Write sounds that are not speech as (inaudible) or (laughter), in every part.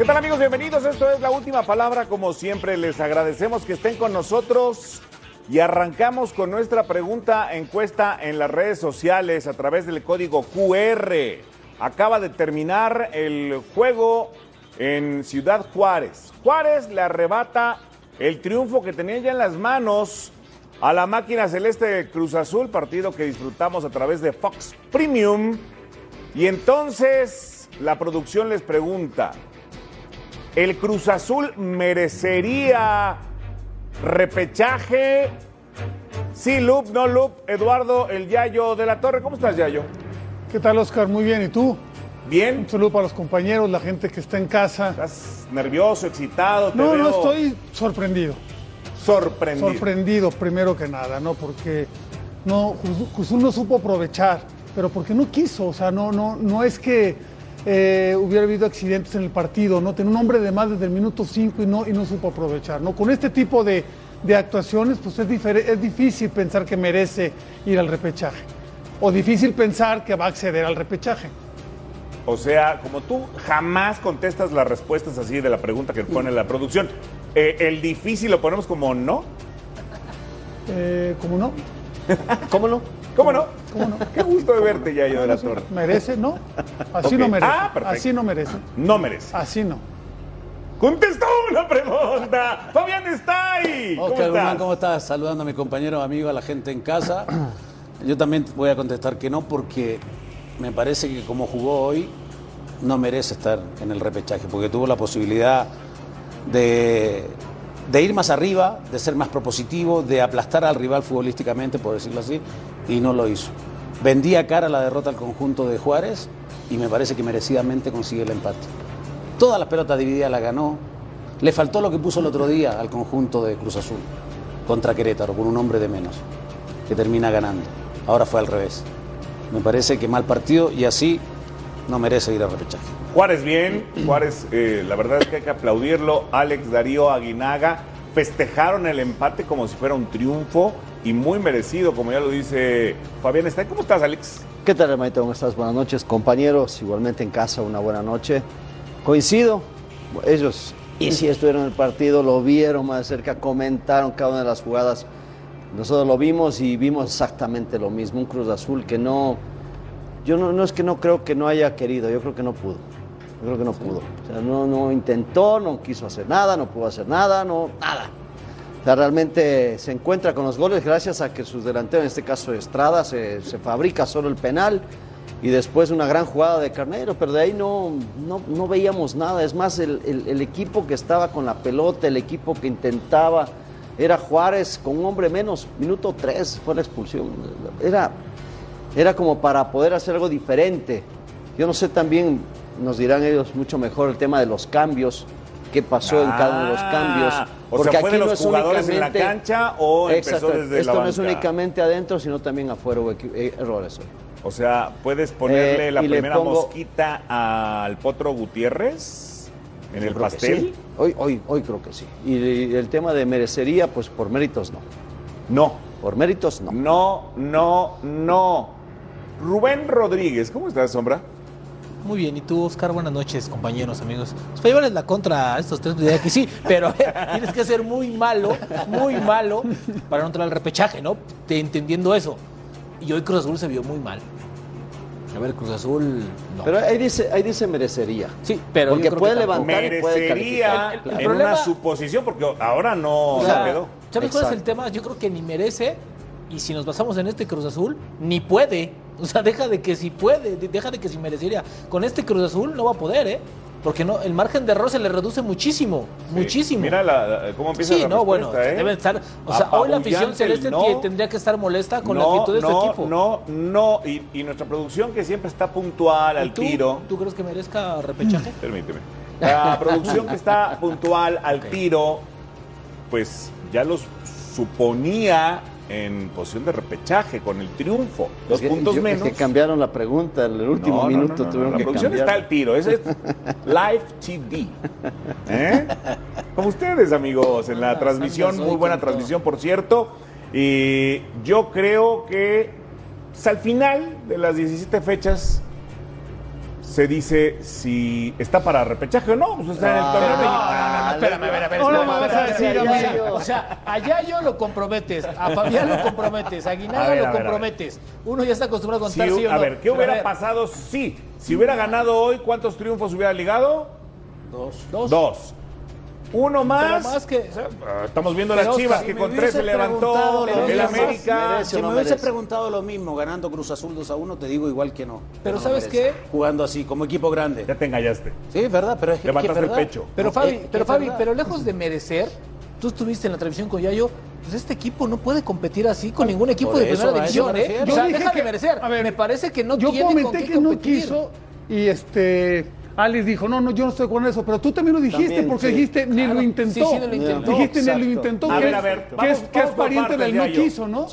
¿Qué tal amigos? Bienvenidos. Esto es la última palabra. Como siempre, les agradecemos que estén con nosotros y arrancamos con nuestra pregunta encuesta en las redes sociales a través del código QR. Acaba de terminar el juego en Ciudad Juárez. Juárez le arrebata el triunfo que tenía ya en las manos a la máquina celeste de Cruz Azul, partido que disfrutamos a través de Fox Premium. Y entonces la producción les pregunta, ¿el Cruz Azul merecería repechaje? Sí, loop, no loop. Eduardo, el Yayo de la Torre. ¿Cómo estás, Yayo? ¿Qué tal, Oscar? Muy bien. ¿Y tú? Bien. Un saludo para los compañeros, la gente que está en casa. ¿Estás nervioso, excitado? Te No, veo no, estoy sorprendido. sorprendido. Sorprendido, primero que nada, ¿no? Porque no, Cruz no supo aprovechar, pero porque no quiso. O sea, no, no, no es que eh, hubiera habido accidentes en el partido, ¿no? Tenía un hombre de más desde el minuto 5 y no, y no supo aprovechar, ¿no? Con este tipo de, de actuaciones, pues es, es difícil pensar que merece ir al repechaje. O difícil pensar que va a acceder al repechaje. O sea, como tú jamás contestas las respuestas así de la pregunta que pone la producción, eh, el difícil lo ponemos como no. Eh, ¿Cómo no? ¿Cómo no? ¿Cómo no? ¿Cómo no? Qué gusto de verte, Yayo de la Torre. ¿Merece? No. Así no merece. Ah, perfecto. Así no merece. No merece. Así no. Contestó una pregunta. Fabián está ahí. ¿Cómo Oscar Guzmán? ¿cómo estás? Saludando a mi compañero, amigo, a la gente en casa. (clears throat) Yo también voy a contestar que no porque me parece que como jugó hoy no merece estar en el repechaje porque tuvo la posibilidad de, de ir más arriba, de ser más propositivo, de aplastar al rival futbolísticamente, por decirlo así, y no lo hizo. Vendía cara la derrota al conjunto de Juárez y me parece que merecidamente consigue el empate. Todas las pelotas divididas la ganó. Le faltó lo que puso el otro día al conjunto de Cruz Azul contra Querétaro, con un hombre de menos, que termina ganando. Ahora fue al revés. Me parece que mal partido y así no merece ir al repechaje. Juárez bien, Juárez, eh, la verdad es que hay que aplaudirlo. Alex Darío Aguinaga festejaron el empate como si fuera un triunfo y muy merecido, como ya lo dice Fabián Está. ¿Cómo estás, Alex? ¿Qué tal, hermanito? ¿Cómo estás? Buenas noches, compañeros. Igualmente en casa, una buena noche. Coincido. Ellos, y si estuvieron en el partido, lo vieron más de cerca, comentaron cada una de las jugadas. Nosotros lo vimos y vimos exactamente lo mismo. Un Cruz Azul que no. Yo no, no es que no creo que no haya querido, yo creo que no pudo. Yo creo que no pudo. O sea, no, no intentó, no quiso hacer nada, no pudo hacer nada, no, nada. O sea, realmente se encuentra con los goles gracias a que sus delanteros, en este caso Estrada, se, se fabrica solo el penal y después una gran jugada de Carnero, pero de ahí no, no, no veíamos nada. Es más, el, el- el equipo que estaba con la pelota, el equipo que intentaba, era Juárez con un hombre menos, minuto 3 fue la expulsión. Era, era como para poder hacer algo diferente. Yo no sé también, nos dirán ellos mucho mejor el tema de los cambios, qué pasó en cada uno de los cambios. Ah, o sea, ¿fue de los jugadores en la únicamente- cancha o empezó desde Esto la no es únicamente adentro, sino también afuera hubo eh, errores. O sea, ¿puedes ponerle Eh, la primera pongo- mosquita al Potro Gutiérrez en el pastel? sí. Hoy, hoy, hoy creo que sí. Y el tema de merecería, pues por méritos no. No, Por méritos no. no, no, no. Rubén Rodríguez, ¿cómo estás, Sombra? Muy bien, y tú, Oscar, buenas noches, compañeros, amigos. Pues para llevarles la contra a estos tres, diría que sí, pero (laughs) tienes que ser muy malo, muy malo para no entrar al repechaje, ¿no? Te- entendiendo eso. Y hoy Cruz Azul se vio muy mal. A ver, Cruz Azul, no. Pero ahí dice, ahí dice merecería. sí, pero yo porque creo que puede levantar y puede Merecería calificar. El- el en problema- una suposición, porque ahora no O se quedó. ¿Sabes cuál es el tema? Yo creo que ni merece, y si nos basamos en este Cruz Azul, ni puede O sea, deja de que si puede, de- deja de que si merecería. Con este Cruz Azul no va a poder, ¿eh? Porque no, el margen de error se le reduce muchísimo, muchísimo. Mira la- la- cómo empieza Sí, la no, bueno, ¿eh? deben estar. O sea, hoy la afición celeste no. tendría que estar molesta con la actitud de no, su equipo. No, no, y, y nuestra producción que siempre está puntual ¿Y al tú, tiro. ¿Tú crees que merezca repechaje? (laughs) Permíteme. La producción que está puntual al (laughs) tiro, pues ya los suponía en posición de repechaje con el triunfo. Dos Es que- puntos yo- menos. Es que cambiaron la pregunta, en el último No, minuto no, no, tuvieron La que producción cambiar. está al tiro. Ese es (laughs) Live TV. ¿Eh? Como ustedes, amigos, en la Andas, transmisión. Muy buena transmisión, por cierto. Y yo creo que pues, al final de las 17 fechas se dice si está para repechaje o no. Pues está en el torneo No, no, no, no, espérame, a ver, a ver. Espérame, me vas a espérame, decir a espérame. mí. O sea, a Yayo lo comprometes, a Fabián lo comprometes, a A Aguinaga ver, a lo a comprometes. Uno ya está acostumbrado a contar sí o a no. ver, ¿qué hubiera ver, pasado si? Si hubiera ganado hoy, ¿cuántos triunfos hubiera ligado? Dos. Dos. Dos. Uno más. más que- Ah, Estamos viendo Pero, las chivas que si con tres se levantó. El América. merece Si o me no hubiese merece. preguntado lo mismo ganando Cruz Azul 2 a 1, te digo igual que no. Pero no ¿sabes merece. qué? Jugando así, como equipo grande. Ya te engañaste. Sí, es verdad, pero es que Levantaste el pecho. Pero No, Fabi, pero Fabi, pero lejos de merecer, tú estuviste en la transmisión con Yayo, pues este equipo no puede competir así con ningún equipo Por de eso, primera división, me ¿eh? refiero. O sea, Yo dije deja que- de merecer. a ver, me parece que no yo tiene con comenté qué que no competir. quiso y este Alex dijo, no, no, yo no estoy con eso, pero tú también lo dijiste También, porque sí. dijiste, ni Claro. lo intentó. Sí, sí, lo intentó. Dijiste, ni lo intentó, A que, ver, es, a ver, que vamos- es, que es pariente del no quiso, ¿no?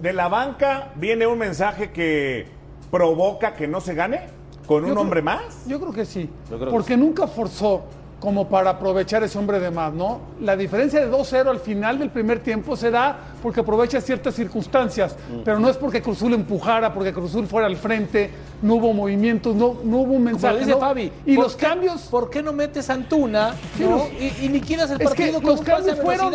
De la banca viene un mensaje que provoca que no se gane con un creo- hombre más. Yo creo que sí, que porque nunca forzó como para aprovechar ese hombre de más, ¿no? La diferencia de 2-0 al final del primer tiempo se da porque aprovecha ciertas circunstancias, Mm. pero no es porque Cruzul empujara, porque Cruzul fuera al frente, no hubo movimientos, no, no hubo un mensaje. dice ¿no? Fabi. Y ¿por los qué- cambios... ¿Por qué no metes a Antuna Sí, no? los- y, y liquidas el Es que partido con los cambios fueron,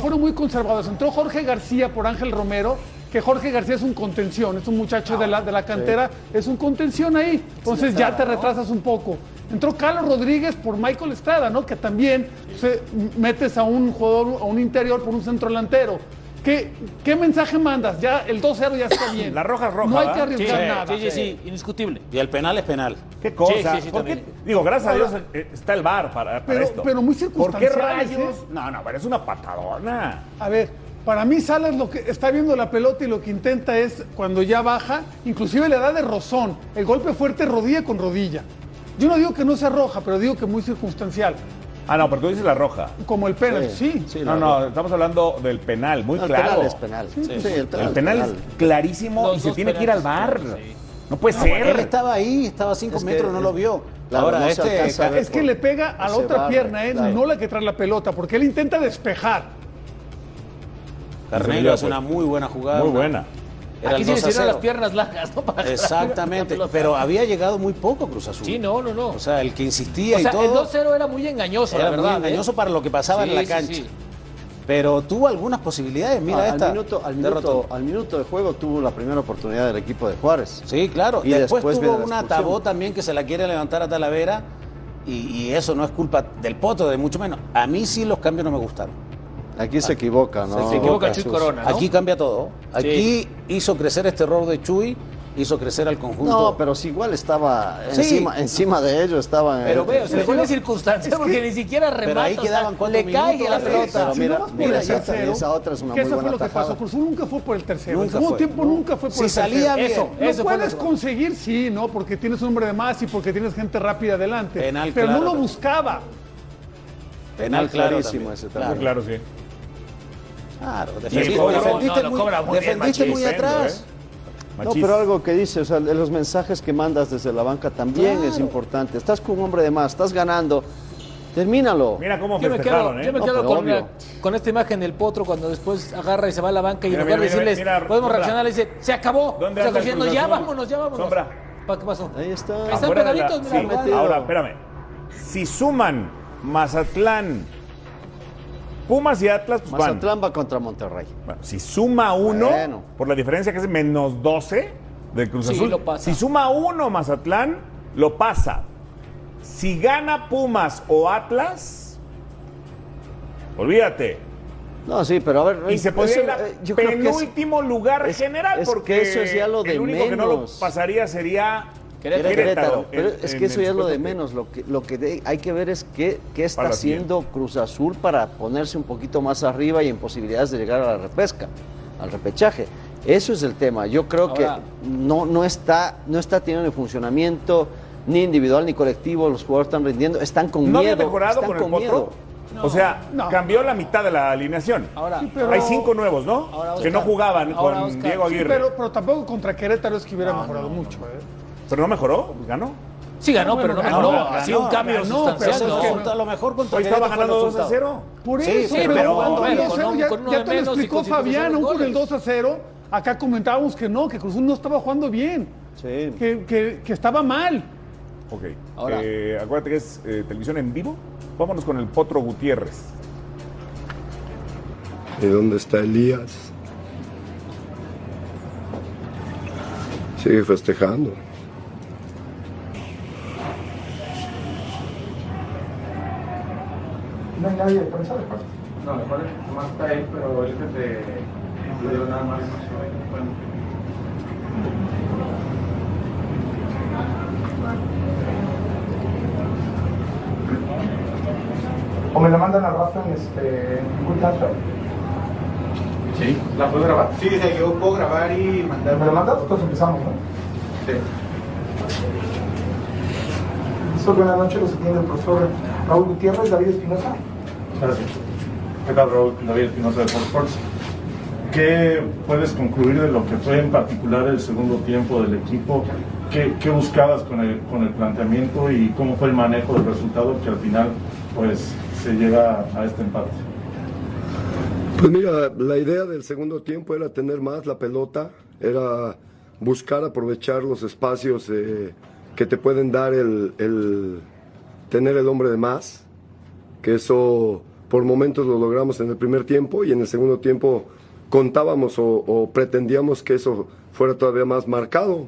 fueron muy conservadores. Entró Jorge García por Ángel Romero, que Jorge García es un contención, es un muchacho de, la, de la cantera, es un contención ahí. Entonces ya te retrasas un poco. Entró Carlos Rodríguez por Michael Estrada, ¿no? Que también se, metes a un jugador, a un interior por un centro delantero. ¿Qué, qué mensaje mandas? Ya el 2-0 ya está bien. La roja es roja, No hay que arriesgar Sí, nada. sí, sí, sí, indiscutible. Y el penal es penal. ¿Qué cosa? Sí, sí, sí, ¿Por qué? también. Digo, gracias a Dios eh, está el bar para, para Pero- esto. pero muy ¿Por qué rayos? ¿eh? No, no, pero es una patadona. A ver, para mí Salas lo que está viendo la pelota y lo que intenta es cuando ya baja, inclusive le da de rozón, el golpe fuerte rodilla con rodilla. Yo no digo que no sea roja, pero digo que muy circunstancial, Ah, no, pero tú dices la roja. como el penal, sí. Sí, no, la no, roja. estamos hablando del penal, muy No, el claro. penal es penal. Sí, el penal, El penal es clarísimo Los y se tiene que ir al bar. sí. No puede No, ser. él estaba ahí, estaba a 5 Es que, metros, no lo vio. claro, Ahora, no este. Es que le pega a la otra barre, pierna, ¿eh? claro. no la que trae la pelota, porque él intenta despejar. Carneiro hace una muy buena jugada. Muy buena. Era Aquí sí le 2 a hicieron 0. las piernas largas, ¿no? (laughs) Para Exactamente, la pero había llegado muy poco Cruz Azul. Sí, no, no, no. O sea, el que insistía O sea, y todo. el 2-0 era muy engañoso, era la verdad. muy engañoso ¿eh? para lo que pasaba Sí, en la cancha. sí. Pero tuvo algunas posibilidades. Mira Ah, esta. al, minuto, al, minuto, al minuto de juego tuvo la primera oportunidad del equipo de Juárez. Sí, claro. Y después, después tuvo una tabó también que se la quiere levantar a Talavera. Y, y eso no es culpa del poto, de mucho menos. A mí sí los cambios no me gustaron. Aquí se equivoca, ¿no? Se equivoca Chuy? Corona, ¿no? Aquí cambia todo. Aquí hizo crecer este error de Chuy, hizo crecer al conjunto. No, pero si igual estaba Sí. encima, encima de ellos, estaba. Pero eh, veo, se le pone circunstancias porque ni siquiera remata. Pero ahí o sea, quedaban Le cae minutos, la pelota. pero Si mira, no mira, el esa- tercero, esa otra es una que muy eso fue buena lo que pasó. Cruzul nunca fue por el tercero. el Nunca segundo fue. tiempo nunca fue por Si el salía tercero. bien. Eso, Lo eso fue puedes lo- conseguir, sí, ¿no? Porque tienes un hombre de más y porque tienes gente rápida adelante. Penal, pero claro. no lo buscaba. Penal clarísimo también. ese Claro, también. Claro, sí. Claro. Defendiste, no, muy, cobra muy bien, defendiste muy atrás. No, pero algo que dice, o sea, de los mensajes que mandas desde la banca también es importante. Estás con un hombre de más, estás ganando, termínalo. Mira cómo Yo me quedo, ¿eh? yo me No, quedo con, obvio. una- con esta imagen del potro cuando después agarra y se va a la banca y Mira, en lugar de mira, decirles, mira, podemos reaccionar, le dice, se acabó. ¿Dónde el diciendo, ya vámonos, ya vámonos. Sombra. Pa- ¿Qué pasó? Ahí está. Están la- pegaditos, mira, sí. igual. Ahora, espérame. Si suman Mazatlán, Pumas y Atlas, pues van. Mazatlán va contra Monterrey. Bueno, si suma uno, Bueno. por la diferencia que es menos 12 del Cruz Sí, Azul, lo pasa. si suma uno Mazatlán, lo pasa. Si gana Pumas o Atlas, olvídate. No, sí, pero a ver. Y se podría eso, ir a eh, yo creo que es- penúltimo lugar es- general, es porque que eso es ya lo de el único que no lo menos. pasaría sería Querétaro, Querétaro. Pero en- es que eso el ya es lo de menos. Lo que, lo que de- hay que ver es qué, qué está haciendo Cruz Azul para ponerse un poquito más arriba y en posibilidades de llegar a la repesca, al repechaje. Eso es el tema. Yo creo Ahora- que no, no, está, no está teniendo el funcionamiento ni individual ni colectivo. Los jugadores están rindiendo, están con ¿No miedo. había mejorado están con el con potro? miedo. o sea, no. cambió la mitad de la alineación. Ahora, Sí, pero- Hay cinco nuevos, ¿no? Ahora, que no Oscar, jugaban ahora, con Oscar, Diego sí, Aguirre. Pero, pero tampoco contra Querétaro es que hubiera mejorado mucho. ¿eh? Pero no mejoró, ganó. sí ganó, pero no ganó, mejoró. ganó, Ha sido un cambio ganó, sustancial. pero ¿no? es que- a lo mejor contra Hoy estaba ganando 2 a resultado. 0. Por Sí, eso, sí, pero, pero jugando bueno, 2 a con 0, un- ya, con uno ya de te lo explicó Fabián, aún con el 2 a 0. Acá comentábamos que no, que Cruz Azul no estaba jugando bien, Sí. que, que- que estaba mal. Ok. Ahora- Eh, acuérdate que es eh, televisión en vivo. Vámonos con el Potro Gutiérrez. ¿Y dónde está Elías? Sigue festejando. No hay nadie de prensa de parte. No, de parte nomás está él, pero él es de. No dio nada más. Bueno. O me la mandan al rato en este. en. Sí. ¿La puedo grabar? Sí, dice, yo puedo grabar y mandar. ¿Me la mandas? Entonces empezamos, ¿no? Sí. Listo, buenas noches, los atiende el profesor Raúl Gutiérrez, David Espinosa. Gracias. ¿Qué tal, Raúl? David Espinosa de Fox Sports. ¿Qué puedes concluir de lo que fue en particular el segundo tiempo del equipo? ¿Qué, qué buscabas con el, con el planteamiento y cómo fue el manejo del resultado que al final pues se llega a este empate? Pues mira, la idea del segundo tiempo era tener más la pelota, era buscar aprovechar los espacios eh, que te pueden dar el, el tener el hombre de más, que eso por momentos lo logramos en el primer tiempo y en el segundo tiempo contábamos o, o pretendíamos que eso fuera todavía más marcado.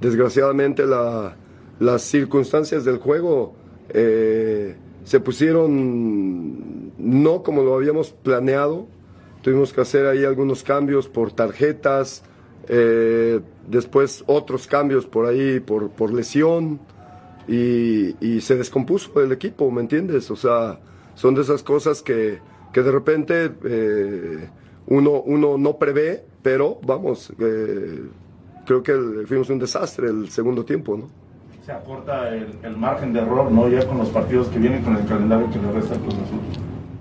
Desgraciadamente la- las circunstancias del juego eh, se pusieron no como lo habíamos planeado. Tuvimos que hacer ahí algunos cambios por tarjetas, eh, después otros cambios por ahí por, por lesión y, y se descompuso el equipo, ¿me entiendes? O sea, son de esas cosas que, que de repente eh, uno, uno no prevé, pero vamos, eh, creo que el- fuimos un desastre el segundo tiempo, ¿no? Se acorta el, el margen de error, ¿no? Ya con los partidos que vienen, con el calendario que le resta al Cruz Azul.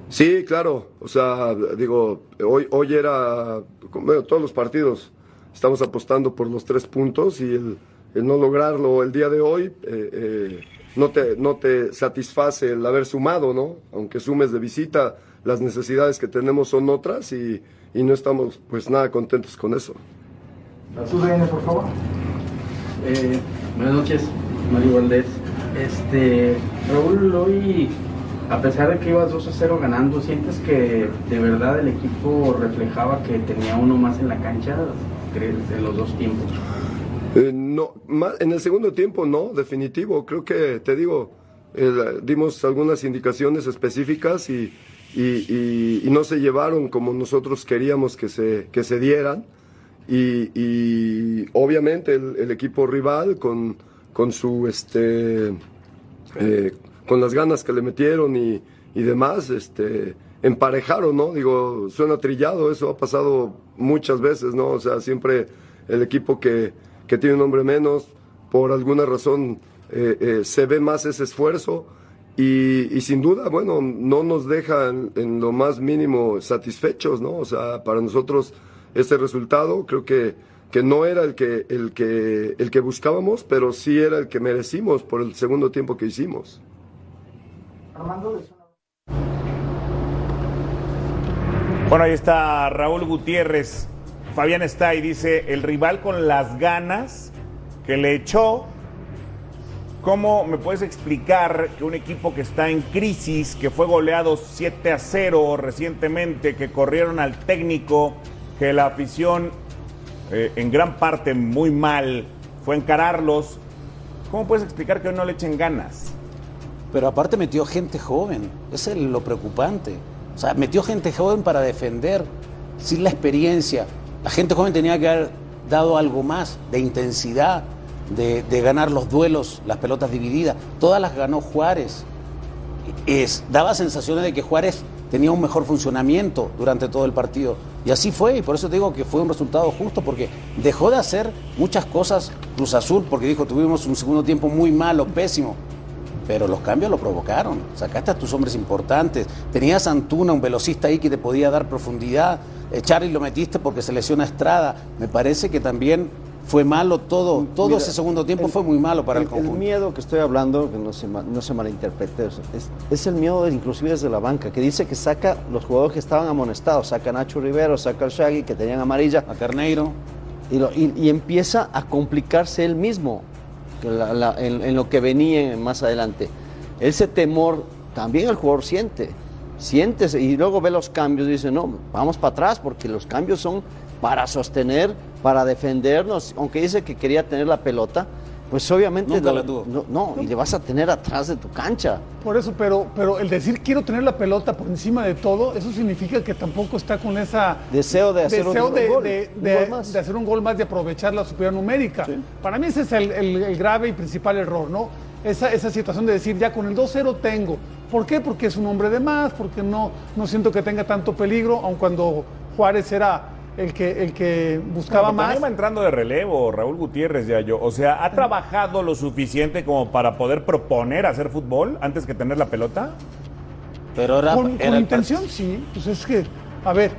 Sí, claro. O sea, digo, hoy, hoy era, bueno, todos los partidos estamos apostando por los tres puntos y el, el no lograrlo el día de hoy eh, eh, no, te, no te satisface el haber sumado, ¿no? Aunque sumes de visita, las necesidades que tenemos son otras y, y no estamos pues nada contentos con eso. CUDN, por favor. Eh, buenas noches, Mario Valdés. Este, Raúl, hoy, a pesar de que ibas 2 a 0 ganando, ¿sientes que de verdad el equipo reflejaba que tenía uno más en la cancha crees, en los dos tiempos? Eh, no, ma- en el segundo tiempo no, definitivo. Creo que, te digo, el- dimos algunas indicaciones específicas y, y- y- y no se llevaron como nosotros queríamos que se, que se dieran. Y, obviamente el, el equipo rival con, con su este eh, con las ganas que le metieron y demás, este, emparejaron, ¿no? Digo, suena trillado, eso ha pasado muchas veces, ¿no? O sea, siempre el equipo que, que tiene un hombre menos, por alguna razón, eh, eh, se ve más ese esfuerzo y, y sin duda, bueno, no nos deja en, en lo más mínimo satisfechos, ¿no? O sea, para nosotros este resultado creo que, que no era el que, el, que, el que buscábamos, pero sí era el que merecimos por el segundo tiempo que hicimos. Bueno, ahí está Raúl Gutiérrez. Fabián está y dice, el rival con las ganas que le echó. ¿Cómo me puedes explicar que un equipo que está en crisis, que fue goleado 7 a 0 recientemente, que corrieron al técnico, que la afición eh, en gran parte muy mal fue encararlos, ¿cómo puedes explicar que hoy no le echen ganas? Pero aparte metió gente joven, ese es lo preocupante. O sea, metió gente joven para defender, sin la experiencia. La gente joven tenía que haber dado algo más de intensidad, de, ganar los duelos, las pelotas divididas. Todas las ganó Juárez. Es, daba sensaciones de que Juárez tenía un mejor funcionamiento durante todo el partido. Y así fue, y por eso te digo que fue un resultado justo, porque dejó de hacer muchas cosas Cruz Azul, porque dijo, tuvimos un segundo tiempo muy malo, pésimo. Pero los cambios lo provocaron. Sacaste a tus hombres importantes. Tenías a Antuna, un velocista ahí que te podía dar profundidad. Eh, Charlie lo metiste porque se lesiona Estrada. Me parece que también fue malo todo. Todo Mira, ese segundo tiempo fue muy malo para el, el, conjunto. miedo que estoy hablando, que no se, no se malinterprete, es, es- el miedo inclusive desde la banca, que dice que saca los jugadores que estaban amonestados, saca a Nacho Rivero, saca al Shaggy, que tenían amarilla, A Carneiro. y, lo- y- y empieza a complicarse él mismo en lo que venía más adelante. Ese temor también el jugador siente, siente y luego ve los cambios y dice, no, vamos para atrás porque los cambios son para sostener, para defendernos, aunque dice que quería tener la pelota, pues obviamente Nunca lo- la tuvo. no, no, y le vas a tener atrás de tu cancha. Por eso, pero, pero el decir quiero tener la pelota por encima de todo, eso significa que tampoco está con esa Deseo de hacer deseo un de, gol, de- un de- gol más. de hacer un gol más, de aprovechar la superioridad numérica. Para mí ese es el, el- el grave y principal error, ¿no? Esa, esa situación de decir, ya con el 2-0 tengo. ¿Por qué? Porque es un hombre de más, porque no, no siento que tenga tanto peligro, aun cuando Juárez era el que, el que buscaba Bueno, más. también va entrando de relevo Raúl Gutiérrez ya yo. O sea, ¿ha trabajado lo suficiente como para poder proponer hacer fútbol antes que tener la pelota? Pero era, Con, era con intención, sí. Pues es que, a ver,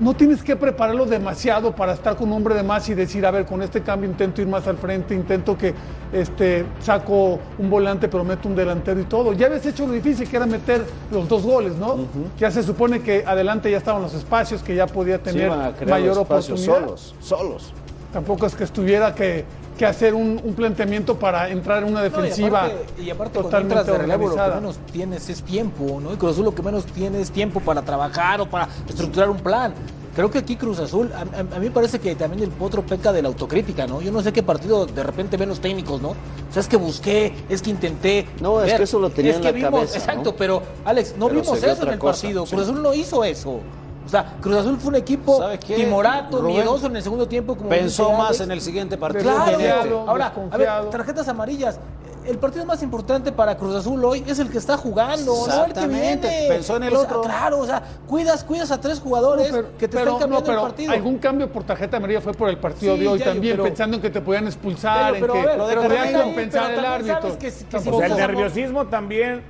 no tienes que prepararlo demasiado para estar con un hombre de más y decir, a ver, con este cambio intento ir más al frente, intento que este, saco un volante pero meto un delantero y todo. Ya habías hecho lo difícil que era meter los dos goles, ¿no? Ya se supone que adelante ya estaban los espacios, que ya podía tener mayor los espacios oportunidad. solos, solos. Tampoco es que estuviera que, que hacer un, un planteamiento para entrar en una No, y defensiva aparte- y aparte, totalmente de relevo, lo que menos tienes es tiempo, ¿no? Y Cruz Azul lo que menos tiene es tiempo para trabajar o para estructurar un plan. Creo que aquí Cruz Azul, a, a- a mí me parece que también el potro peca de la autocrítica, ¿no? Yo no sé qué partido de repente ven los técnicos, ¿no? O sea, es que busqué, es que intenté. No, es que eso lo tenía es en que la vimos, cabeza, Exacto, ¿no? pero Alex, no Pero vimos eso en el cosa, partido. sí. Cruz Azul no hizo eso. O sea, Cruz Azul fue un equipo ¿Sabes qué, timorato, Rubén? miedoso en el segundo tiempo. Como Pensó dice más Alex. en el siguiente partido. Claro. Desconfiado, ahora, a ver, tarjetas amarillas. El partido más importante para Cruz Azul hoy es el que está jugando, no el que Exactamente, viene. pensó en el O sea, otro. claro, o sea, cuidas, cuidas a tres jugadores No, pero- que te pero- están cambiando no, pero el partido. Algún cambio por tarjeta amarilla fue por el partido Sí, de hoy también, pero- pensando en que te podían expulsar, Pero- pero, en que podían compensar el árbitro. que si- que si Tampoco- O sea, el nerviosismo también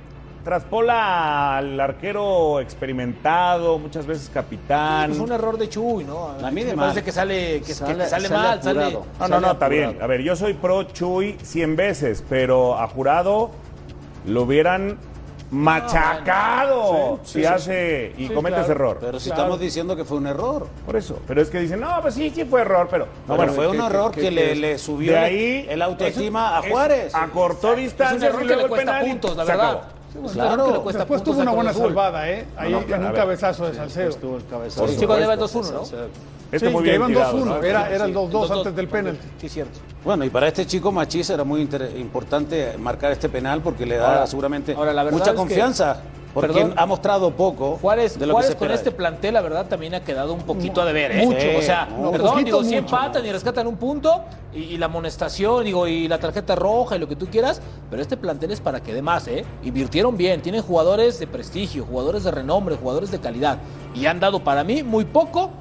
traspola al arquero experimentado, muchas veces capitán. Es un error de Chuy, ¿no? A mí de me mal. parece que sale, que, que Sale- mal, sale. apurado. No, no, no, está bien. A ver, yo soy pro Chuy 100 veces, pero a jurado lo hubieran machacado Sí, si sí, hace y Sí, comete claro. ese error. Pero si Claro. estamos diciendo que fue un error. Por eso. Pero es que dicen, no, pues sí, sí fue error, pero. No, Pero bueno, fue un que- error que- que, que- le, que- le subió de ahí el autoestima es- a Juárez. Acortó distancias y luego le el penal. puntos, la se verdad. Es un Claro. que le cuesta Después tuvo una buena salvada, ¿eh? Ahí no, en pero a un ver. cabezazo de Salcedo. Estuvo el cabezazo. Por Sí, cuando lleva el supuesto, 2-1, ¿no? Este Sí, muy bien iban tirado, 2-1, ¿no? era, era el Sí, 2-2 los antes del penalti. Sí, cierto. Bueno, y para este chico Machís era muy importante marcar este penal porque le da Ahora- seguramente ahora, la verdad mucha es que- confianza. Porque Perdón. ha mostrado poco Juárez, de lo Juárez que se con este plantel, la verdad, también ha quedado un poquito de ver. ¿eh? Mucho. O sea, No, perdón, poquito, digo, si empatan y rescatan un punto, y, y la amonestación, digo, y la tarjeta roja y lo que tú quieras, pero este plantel es para que dé más, ¿eh? Invirtieron bien, tienen jugadores de prestigio, jugadores de renombre, jugadores de calidad, y han dado para mí muy poco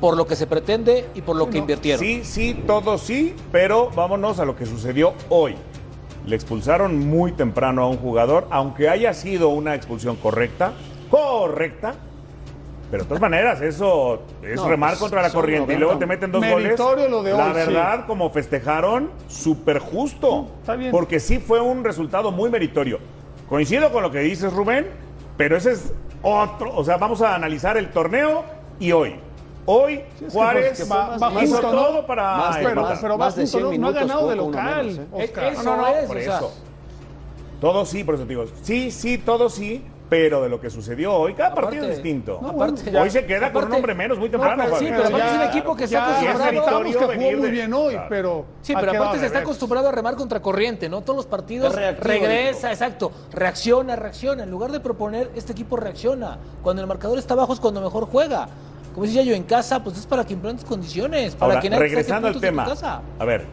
por lo que se pretende y por lo que invirtieron. Sí, sí, todo sí, pero vámonos a lo que sucedió hoy. Le expulsaron muy temprano a un jugador, aunque haya sido una expulsión correcta, correcta, pero de todas maneras eso es No, remar pues, contra la corriente y 90. luego te meten dos goles. Lo de la hoy, sí. verdad, como festejaron, súper justo, Está bien. porque sí fue un resultado muy meritorio. Coincido con lo que dices, Rubén, pero ese es otro, o sea, vamos a analizar el torneo y hoy. Hoy es que Juárez fue- va- va hizo todo para Más Pero, empatar. pero más de junto, 100 no, no ha minutos ganado de local, menos, ¿eh? Oscar. Eso No, no, no, es, por o sea, eso. Todo sí, por eso te digo. Sí, sí, todo sí, Pero de lo que sucedió hoy, cada Aparte- partido es distinto. no, aparte- hoy se queda con un hombre menos muy temprano. pero sí, pero aparte es un equipo que está acostumbrado- Victorio que jugó muy bien hoy, Claro. pero Sí, ha pero aparte se está acostumbrado a remar contra corriente, ¿no? Todos los partidos Es reactivo, regresa, exacto. Reacciona, reacciona. En lugar de proponer, este equipo reacciona. Cuando el marcador está bajo es cuando mejor juega. Como decía yo, en casa, pues es para que implementes condiciones. Para Ahora, que nadie regresando al tema. casa. A ver,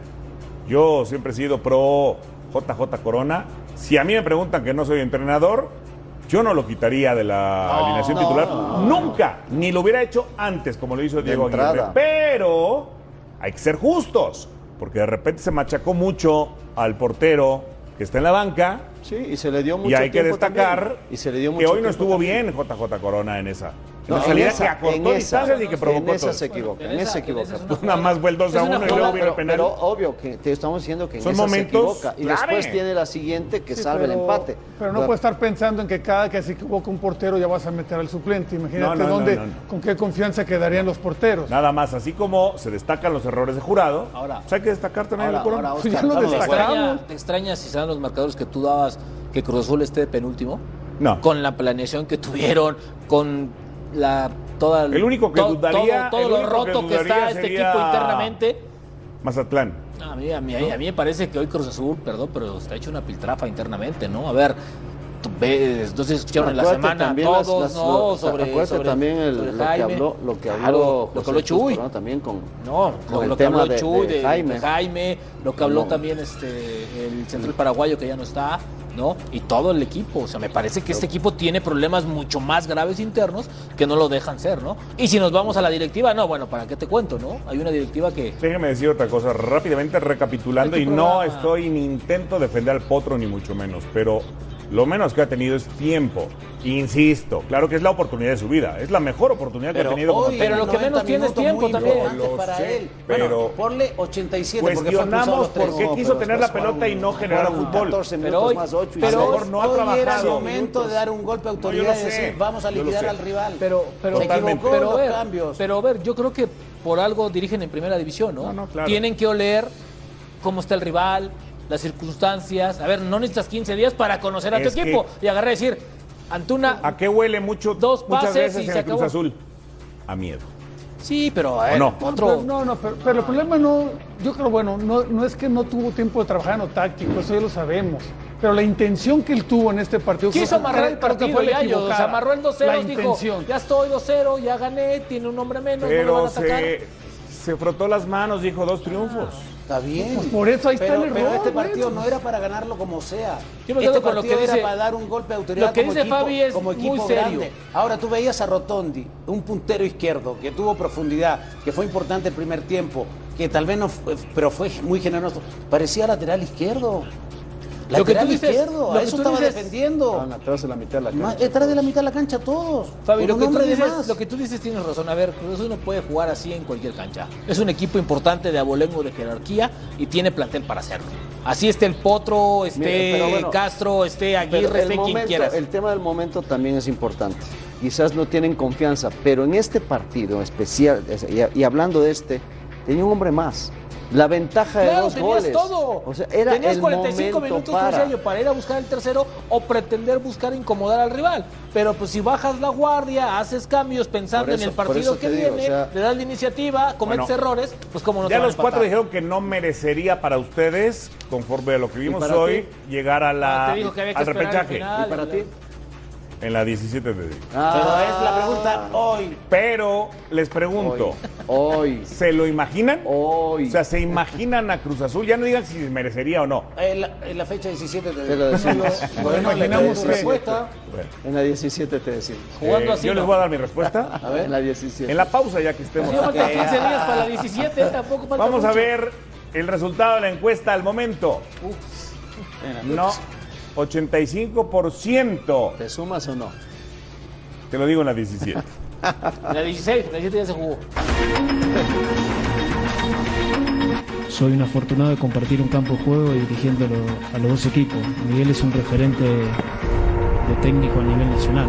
yo siempre he sido pro JJ Corona. Si a mí me preguntan que no soy entrenador, yo no lo quitaría de la alineación no. titular. Nunca. Ni lo hubiera hecho antes, como lo hizo Diego Aguirre. entrada. Pero hay que ser justos. Porque de repente se machacó mucho al portero que está en la banca. Sí, y se le dio mucho Y hay que destacar también. Y se le dio que mucho hoy no estuvo también. bien JJ Corona en esa. No, en salida esa, que acortó en esa, distancias y que provocó en esa todo. se equivoca, En en esa- se equivoca. esa es una Nada más fue el 2 a Es una 1 y luego vino el pero, penal. pero obvio que te estamos diciendo que en Son esa momentos se equivoca y clave. después tiene la siguiente que Sí, salve el empate. Pero no puedes estar pensando en que cada que se equivoca un portero ya vas a meter al suplente. Imagínate No, no, no, dónde, no, no. con qué confianza quedarían los porteros. Nada más, así como se destacan los errores de jurado, Ahora- pues hay que destacar también Ahora- el Corona. ahora, Pues ya Oscar, lo vamos, ¿Te destacamos. extraña, te extraña si serán los marcadores que tú dabas que Cruz Azul esté de penúltimo? No. Con la planeación que tuvieron, con la toda El único que to- dudaría- todo, todo lo que roto que, dudaría está este equipo internamente. Mazatlán. A mí, a, mí, a mí me parece que hoy Cruz Azul, perdón, pero está hecho una piltrafa internamente, ¿no? A ver, ves, entonces escucharon en la semana todos, las- ¿no? lo- sobre, acuérdate sobre- también el- sobre lo que habló, lo que habló, Claro, lo que José habló Chusco, Chuy. ¿no? También con No, con lo, el lo que tema habló de- Chuy, de de, de Jaime. Jaime. lo que habló No. también este el central paraguayo que ya no está, ¿no? Y todo el equipo. O sea, me parece que este equipo tiene problemas mucho más graves internos que no lo dejan ser, ¿no? Y si nos vamos a la directiva, no, bueno, ¿para qué te cuento, no? Hay una directiva que. Déjeme decir otra cosa, rápidamente recapitulando, y no estoy ni intento defender al potro ni mucho menos, pero lo menos que ha tenido es tiempo. Insisto, claro que es la oportunidad de su vida, es la mejor oportunidad que ha tenido como hoy Pero lo que 90 menos tiene es tiempo también. para sé, él. pero bueno, ponle 87 porque fue expulsado Cuestionamos tres. por qué No, quiso pero tener la pelota y no generar fútbol. 14 Pero hoy- más 8 y pero a mejor no ha Hoy era el trabajado. momento de dar un golpe No, yo autoridad lo y decir, vamos a liquidar al rival. Pero, pero, equivocó pero, los a ver, cambios. pero a ver, yo creo que por algo dirigen en primera división, ¿no? No, no, claro. Tienen que oler cómo está el rival, las circunstancias. A ver, no necesitas 15 días para conocer a tu Es equipo y agarrar y decir, Antuna, ¿A qué huele mucho Dos muchas pases veces y en se el Cruz acabó. Azul? A miedo. sí, pero a ver, no? otro. Pero- no, no, pero, pero el problema no, yo creo, bueno, no, no es que no tuvo tiempo de trabajar en lo táctico, eso ya lo sabemos. Pero la intención que él tuvo en este partido. Quiso amarrar el partido fue ya, yo, se amarró el 2-0, La dijo, intención. ya estoy 2-0, ya gané, tiene un hombre menos, no me van Pero a atacar. se, se frotó las manos, dijo dos triunfos. Está bien. Pues por eso ahí está pero, el Pero error, este güey. partido no era para ganarlo como sea. Yo me este quedo con lo partido que era dice- para dar un golpe de autoridad lo que como dice equipo, Fabi es como muy equipo serio. grande. Ahora tú veías a Rotondi, un puntero izquierdo que tuvo profundidad, que fue importante el primer tiempo, que tal vez no fue, pero fue muy generoso. Parecía lateral izquierdo. Lo que tú dices- izquierdo, lo a que eso tú estaba dices- defendiendo. Estaban atrás de la mitad de la cancha. Detrás de la mitad de la cancha todos. Fabi, lo que, tú dices, lo que tú dices tienes razón. A ver, Cruz Azul no puede jugar así en cualquier cancha. Es un equipo importante de abolengo de jerarquía y tiene plantel para hacerlo. Así esté el Potro, esté bueno, Castro, esté Aguirre, el, esté quien quieras. el tema del momento también es importante. Quizás no tienen confianza, pero en este partido especial, es- y, y hablando de este, tenía un hombre más. La ventaja de Claro, dos tenías goles. todo. O sea, era tenías el 45 momento minutos para. para... para ir a buscar el tercero o pretender buscar incomodar al rival. Pero pues si bajas la guardia, haces cambios pensando eso- en el partido que digo, viene, o sea- le das la iniciativa, cometes Bueno, errores, pues como no te Ya los cuatro dijeron que no merecería para ustedes, conforme a lo que vimos hoy, ti? llegar a la, Ah, te dijo que había que al repechaje. final. ¿Y para ti? En la 17 de Ah, Pero es la pregunta hoy. Pero les pregunto, Hoy. ¿se lo imaginan? Hoy. O sea, ¿se imaginan a Cruz Azul? Ya no digan si merecería o no. En la, en la fecha 17 de Te lo decimos. Bueno, imaginamos tu que- respuesta. Bueno, En la 17 te decimos. Jugando eh, así, yo ¿no? les voy a dar mi respuesta. (laughs) A ver. En la 17. En la pausa ya que estemos. Sí, faltan 15 días para la 17, tampoco falta Vamos a mucho. ver el resultado de la encuesta al momento. No, 85%. ¿Te sumas o no? Te lo digo en la 17. (laughs) La 16, la 17 ya se jugó. Soy un afortunado de compartir un campo de juego y dirigiéndolo a los dos equipos. Miguel es un referente de técnico a nivel nacional.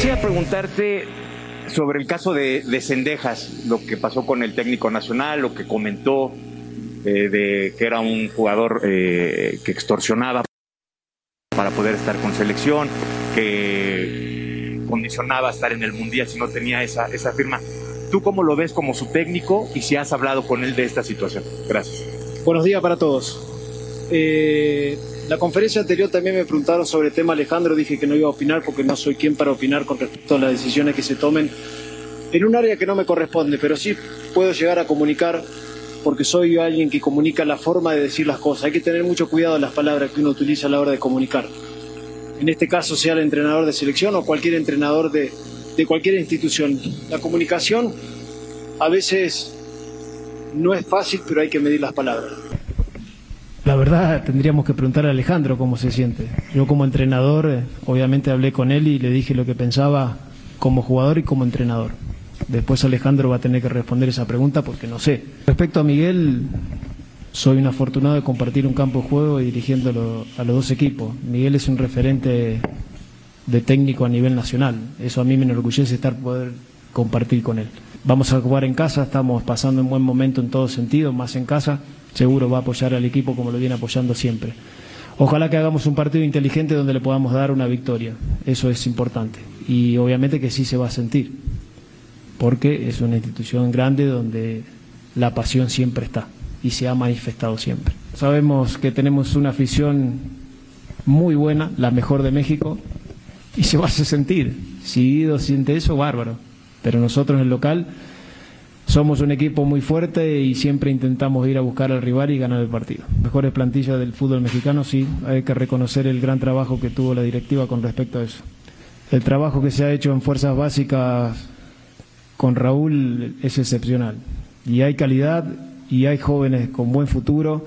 Quisiera preguntarte sobre el caso de, de Cendejas, lo que pasó con el técnico nacional, lo que comentó eh, de que era un jugador eh, que extorsionaba para poder estar con selección, que condicionaba estar en el mundial si no tenía esa, esa firma. ¿Tú cómo lo ves como su técnico y si has hablado con él de esta situación? Gracias. Buenos días para todos. Eh, la conferencia anterior también me preguntaron sobre el tema Alejandro, dije que no iba a opinar porque no soy quien para opinar con respecto a las decisiones que se tomen en un área que no me corresponde, pero sí puedo llegar a comunicar porque soy alguien que comunica la forma de decir las cosas. Hay que tener mucho cuidado en las palabras que uno utiliza a la hora de comunicar. En este caso sea el entrenador de selección o cualquier entrenador de, de cualquier institución. La comunicación a veces no es fácil, pero hay que medir las palabras. La verdad, tendríamos que preguntar a Alejandro cómo se siente. Yo como entrenador, eh, obviamente hablé con él y le dije lo que pensaba como jugador y como entrenador. Después Alejandro va a tener que responder esa pregunta porque no sé. Respecto a Miguel, soy un afortunado de compartir un campo de juego y dirigiéndolo a los dos equipos. Miguel es un referente de técnico a nivel nacional. Eso a mí me enorgullece estar poder compartir con él. Vamos a jugar en casa, estamos pasando un buen momento en todo sentido, más en casa. Seguro va a apoyar al equipo como lo viene apoyando siempre. Ojalá que hagamos un partido inteligente donde le podamos dar una victoria. Eso es importante. Y obviamente que sí se va a sentir, porque es una institución grande donde la pasión siempre está y se ha manifestado siempre. Sabemos que tenemos una afición muy buena, la mejor de México, y se va a hacer sentir. Si Guido siente eso, bárbaro. Pero nosotros el local somos un equipo muy fuerte y siempre intentamos ir a buscar al rival y ganar el partido. Mejores plantillas del fútbol mexicano, sí, hay que reconocer el gran trabajo que tuvo la directiva con respecto a eso. El trabajo que se ha hecho en fuerzas básicas con Raúl es excepcional. Y hay calidad y hay jóvenes con buen futuro.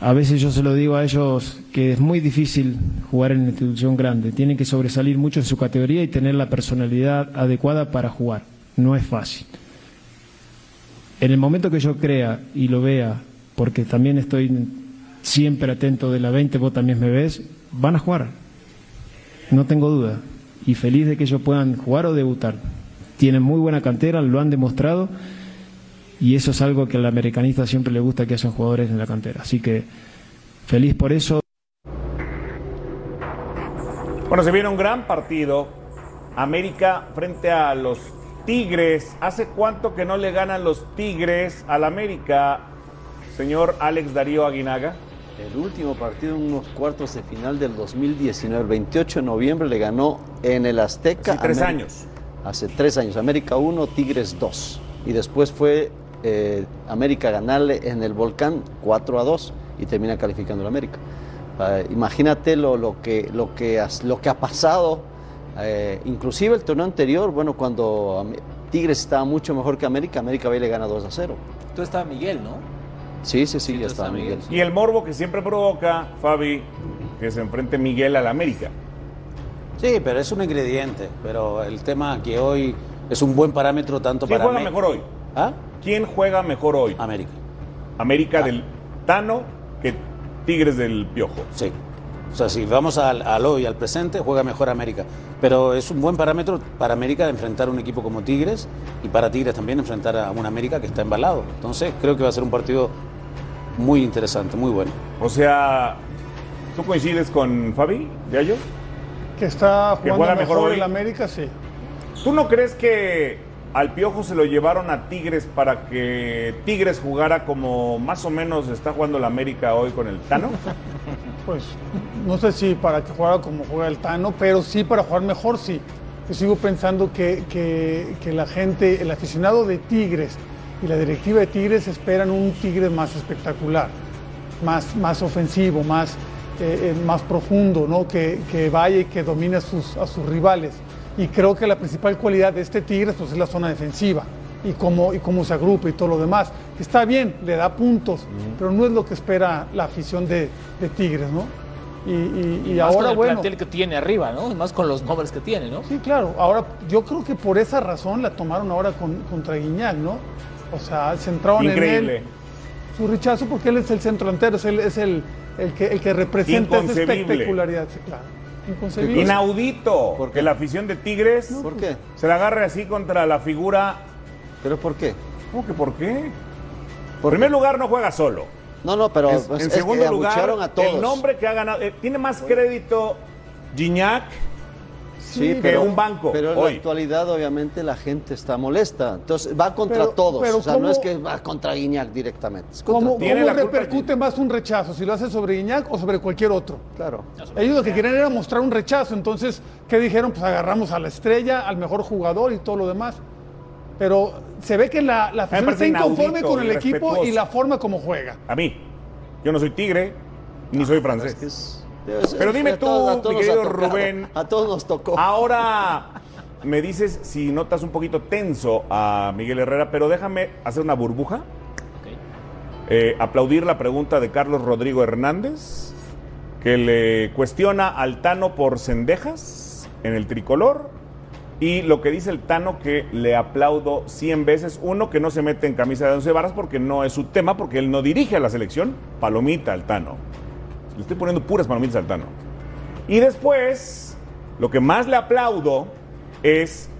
A veces yo se lo digo a ellos que es muy difícil jugar en una institución grande. Tienen que sobresalir mucho en su categoría y tener la personalidad adecuada para jugar. No es fácil. En el momento que yo crea y lo vea, porque también estoy siempre atento de la 20, vos también me ves, van a jugar. No tengo duda. Y feliz de que ellos puedan jugar o debutar. Tienen muy buena cantera, lo han demostrado y eso es algo que al americanista siempre le gusta que hacen jugadores en la cantera. Así que feliz por eso. Bueno, se viene un gran partido. América frente a los Tigres. ¿Hace cuánto que no le ganan los Tigres al América, señor Alex Darío Aguinaga? El último partido en unos cuartos de final del 2019, el 28 de noviembre, le ganó en el Azteca. Hace tres América- años. Hace tres años. América 1, Tigres 2. Y después fue eh, América ganarle en el Volcán 4 a 2 y termina calificando el América. Ah, imagínate lo, lo, que, lo, que, lo que ha pasado. Eh, inclusive el torneo anterior, bueno, cuando Tigres estaba mucho mejor que América, América y le gana 2 a 0. Entonces estaba Miguel, ¿no? Sí, sí, sí, ya está Miguel. Y el morbo que siempre provoca, Fabi, que se enfrente Miguel al América. Sí, pero es un ingrediente. Pero el tema que hoy es un buen parámetro tanto ¿Quién para juega mí- mejor hoy? ¿Ah? ¿Quién juega mejor hoy? América. América del Tano que Tigres del Piojo. Sí. O sea, si vamos al, al hoy, al presente, juega mejor América. Pero es un buen parámetro para América de enfrentar un equipo como Tigres y para Tigres también enfrentar a un América que está embalado. Entonces, creo que va a ser un partido muy interesante, muy bueno. O sea, ¿tú coincides con Fabi de ellos? Que está Que jugando juega mejor, mejor hoy. el América, sí. ¿Tú no crees que al Piojo se lo llevaron a Tigres para que Tigres jugara como más o menos está jugando la América hoy con el Tano? (laughs) Pues no sé si para que jugara como juega el Tano, pero sí para jugar mejor, sí. Yo sigo pensando que, que- la gente, el aficionado de Tigres y la directiva de Tigres esperan un Tigres más espectacular, más, más ofensivo, más, eh, eh, más profundo, ¿no? que, que vaya y que domine a sus, a sus rivales. Y creo que la principal cualidad de este Tigres pues, es la zona defensiva y cómo, y cómo se agrupa y todo lo demás. Está bien, le da puntos, pero no es lo que espera la afición de, de Tigres, ¿no? Y, y- y Y más con ahora, el bueno. plantel que tiene arriba, ¿no? Y Más con los nombres que tiene, ¿no? Sí, claro. Ahora, yo creo que por esa razón la tomaron ahora con, contra Guiñac, ¿no? O sea, centraron en Increíble. él su rechazo porque él es el centro delantero, es el, es el, el que, el que representa esa espectacularidad. Sí, claro. Inconcebible. Inaudito porque la afición de Tigres ¿Por qué? se la agarre así contra la figura. ¿Pero por qué? ¿Cómo que por qué? En primer lugar, no juega solo. No, no, pero en, pues, en es que segundo lugar, a todos. el nombre que ha ganado. eh, tiene más crédito Gignac Sí, que pero, un banco. Pero en hoy. la actualidad, obviamente, la gente está molesta. Entonces, va contra Pero- todos. pero o sea, ¿cómo- no es que va contra Guiñac directamente. es contra ¿Cómo, cómo repercute más un rechazo? ¿Si lo hace sobre Guiñac o sobre cualquier otro? Claro. Ellos lo que querían era mostrar un rechazo. Entonces, ¿qué dijeron? Pues agarramos a la estrella, al mejor jugador y todo lo demás. Pero se ve que la, la afición está inconforme con el equipo y la forma como juega. A mí. Yo no soy tigre, ni soy francés. Pero dime tú, todos- a todos mi nos ha querido tocado. Rubén. A todos nos tocó. Ahora me dices si notas un poquito tenso a Miguel Herrera, pero déjame hacer una burbuja. Eh, aplaudir la pregunta de Carlos Rodrigo Hernández, que le cuestiona al Tano por cendejas en el tricolor. Y lo que dice el Tano que le aplaudo 100 veces. Uno, que no se mete en camisa de once varas porque no es su tema, porque él no dirige a la selección. Palomita al Tano. Le estoy poniendo puras palomitas al Tano. Y después, lo que más le aplaudo es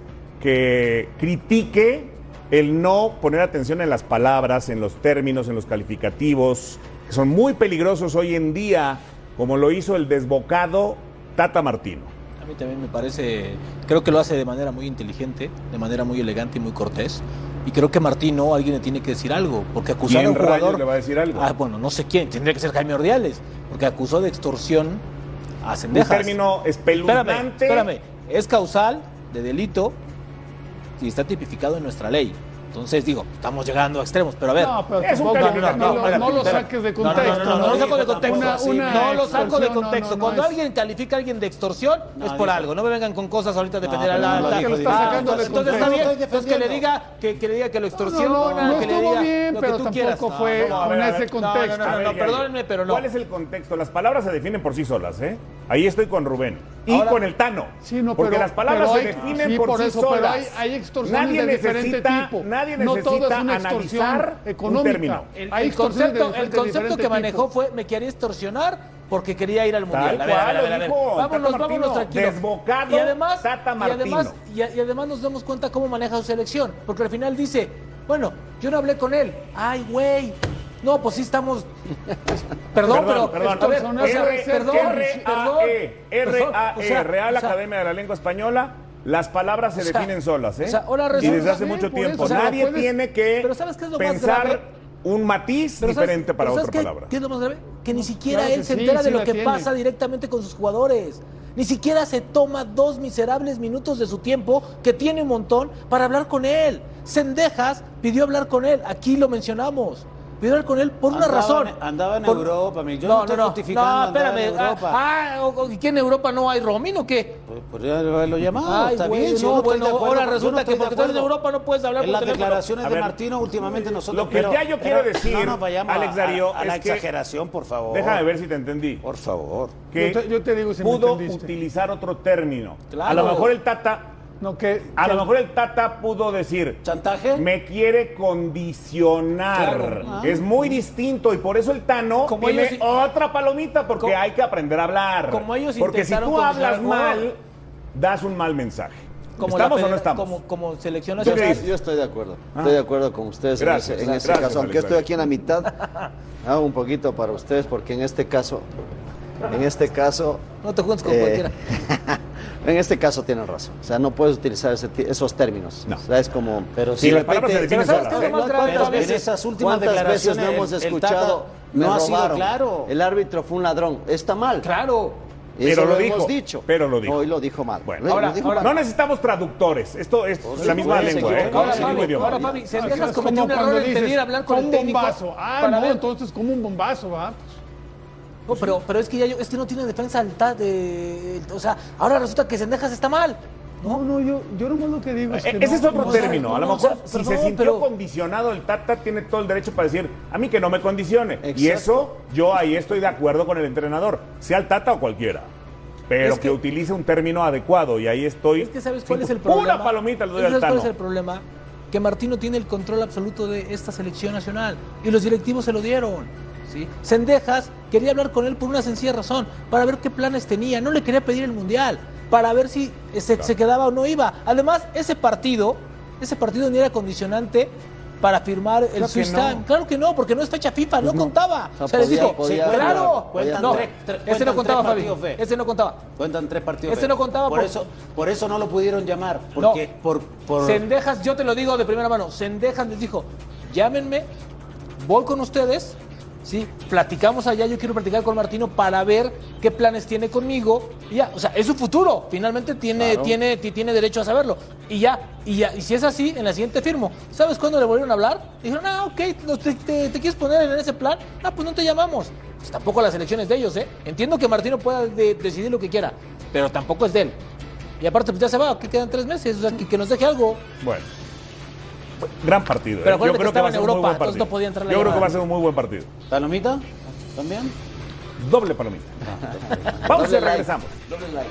que critique el no poner atención en las palabras, en los términos, en los calificativos, que son muy peligrosos hoy en día, como lo hizo el desbocado Tata Martino. A mí también me parece, creo que lo hace de manera muy inteligente, de manera muy elegante y muy cortés. Y creo que Martino, alguien le tiene que decir algo, porque acusar a ¿Quién un jugador... le va a decir algo? Ah, bueno, no sé quién, tendría que ser Jaime Ordiales, porque acusó de extorsión a Cendejas. Un término espeluznante. Espérame, espérame, es causal de delito y está tipificado en nuestra ley. Entonces digo, estamos llegando a extremos, pero a ver. No, pero Es un término- no, no, espérate, no lo saques de contexto, No, lo saco de contexto. una- una no lo saco de contexto. Cuando es- alguien califica a alguien de extorsión, es por dijo- algo. No me vengan con cosas ahorita de No, defender a la alta. Ah, entonces está bien. Entonces que le diga que, que le diga que lo extorsiona, No, no, no que le estuvo diga bien, lo que pero tú tampoco quieras. fue No, no, con ese contexto. No, no, perdónenme, pero no. ¿Cuál es el contexto? Las palabras se definen por sí solas, ¿eh? Ahí estoy con Rubén. Y Ahora- con el Tano. Sí, no, porque pero- las palabras pero se hay- definen sí, por, por sí eso, pero solas. hay- hay extorsiones nadie de diferente necesita, tipo. Nadie No todo necesita es una extorsión analizar un económica. El, Hay el concepto, el diferente- concepto diferente que manejó fue me quería extorsionar porque quería ir al mundial. Tal A ver, a cual ver, a ver, lo a ver. dijo Vámonos, Tata vámonos tranquilos. Desbocado y además, Tata y además, y además nos damos cuenta cómo maneja su selección, porque al final dice, bueno, yo no hablé con él. Ay, güey. No, pues sí estamos. Perdón, pero. perdón. A ver, o sea, R- perdón, R-A-E, perdón, R-A-E, o sea, Real o sea, Academia de la Lengua Española. Las palabras se O sea, definen solas, ¿eh? o sea, ahora y desde hace mucho tiempo. eso, o sea, Nadie tiene que pero ¿sabes qué es lo más pensar grave? un matiz Pero ¿sabes- diferente para pero otra ¿sabes qué- palabra. ¿Qué es lo más grave? Que ni siquiera él se sí, entera sí de lo que tiene. pasa directamente con sus jugadores. Ni siquiera se toma dos miserables minutos de su tiempo, que tiene un montón, para hablar con él. Sendejas pidió hablar con él. Aquí lo mencionamos. Hablar con él por una razón. andaba en Por- Europa, mi- yo no estoy justificando No, andar en espérame. Europa. Ah, ah, o- o- ¿y qué en Europa no hay Romín o qué? Pues ya lo llamado, Ay, está güey, bien. si no, no bueno, acuerdo, ahora no resulta que porque estás en. Europa no puedes hablar En por las teléfono. declaraciones de ver, Martino últimamente nosotros. lo que pero- ya yo quiero pero decir, No nos vayamos Alex Darío, a, a la es que- exageración, por favor. Déjame ver si te entendí. Por favor. Que Yo te- yo te digo si me pudo entendiste. utilizar otro término. Claro. A lo mejor el Tata No, que, A que- lo mejor el Tata pudo decir, ¿Chantaje? me quiere condicionar. Claro. Ah. Es muy distinto y por eso el Tano Como tiene ellos- otra palomita porque Como- hay que aprender a hablar. como ellos porque si tú hablas mal, das un mal mensaje. Como la ¿Estamos o no estamos? Como, como selección ¿Tú qué nacional. Yo estoy de acuerdo. Ah. Estoy de acuerdo con ustedes en Gracias, ese- en ese, gracias, caso. Aunque estoy aquí en la mitad, (laughs) hago un poquito para ustedes porque en este caso, en este caso, No te juntes con Eh, cualquiera. (laughs) en este caso tienen razón. O sea, no puedes utilizar ese esos términos. O sea, es como. Pero Sí, si las palabras se pero ¿sabes qué es lo más grave? Pero ¿Cuántas en veces- esas últimas ¿Cuántas veces declaraciones no hemos el- el escuchado? Me no ha sido robaron. claro. El árbitro fue un ladrón. Está mal. Claro. Eso Pero lo lo, dijo, hemos dicho. pero lo dijo. Hoy lo dijo mal. Bueno, ahora- dijo ahora- mal. No necesitamos traductores. Esto es Por la misma lengua, ¿eh? Ahora, Fabi, idioma. ahora, Fabi, es Sendejas como cometió un error en pedir hablar con un bombazo. Ah, no, entonces como un bombazo, va. Pues, No, pero, pero es que ya yo, es que no tiene defensa alta de. O sea, ahora resulta que Sendejas está mal. No, no, yo, yo nomás lo que digo es que. E-, Ese es otro no, término. A lo no, mejor, o sea, si se sintió pero- condicionado, el Tata tiene todo el derecho para decir, a mí que no me condicione. Y eso, yo ahí estoy de acuerdo con el entrenador, sea el Tata o cualquiera. Pero Es que, que- utilice un término adecuado y ahí estoy. Es que ¿sabes cuál es el problema? Una palomita le doy ¿Sabes al cuál es el problema? Que Martino tiene el control absoluto de esta selección nacional y los directivos se lo dieron. ¿Sí? Sendejas quería hablar con él por una sencilla razón, para ver qué planes tenía. No le quería pedir el mundial, para ver si se, se quedaba o no iba. Además, ese partido, ese partido ni era condicionante para firmar el Claro que Swiss no. Time. Claro que no, porque no es fecha FIFA, no, contaba. O sea, O sea, les dijo, podía- claro, Cuentan no, tres- tres- ese no contaba, tres Fabi. partidos, Fe. Ese no contaba. Cuentan tres partidos. Ese no contaba por, por- eso, por eso no lo pudieron llamar. No. Porque por, por Sendejas, yo te lo digo de primera mano, Sendejas les dijo, llámenme, voy con ustedes, ¿sí? Platicamos allá, yo quiero platicar con Martino para ver qué planes tiene conmigo. Y ya, o sea, es su futuro, finalmente tiene, Claro. tiene, ti- tiene derecho a saberlo. Y ya, y ya, y si es así, en la siguiente firmo. ¿Sabes cuándo le volvieron a hablar? Dijeron, ah, ok, te, te- te quieres poner en ese plan? Ah, pues no te llamamos. Pues tampoco las elecciones de ellos, ¿eh? Entiendo que Martino pueda de- decidir lo que quiera, pero tampoco es de él. Y aparte, pues ya se va, que quedan tres meses, o sea, que, que nos deje algo. Bueno. Gran partido. Pero ¿eh? acuérdate que va estaba a en ser un muy Europa, buen entonces partido. no podía entrar la Yo creo que va a ser un muy buen partido. ¿Palomita? ¿También? Doble palomita. Vamos y like. regresamos. Doble like.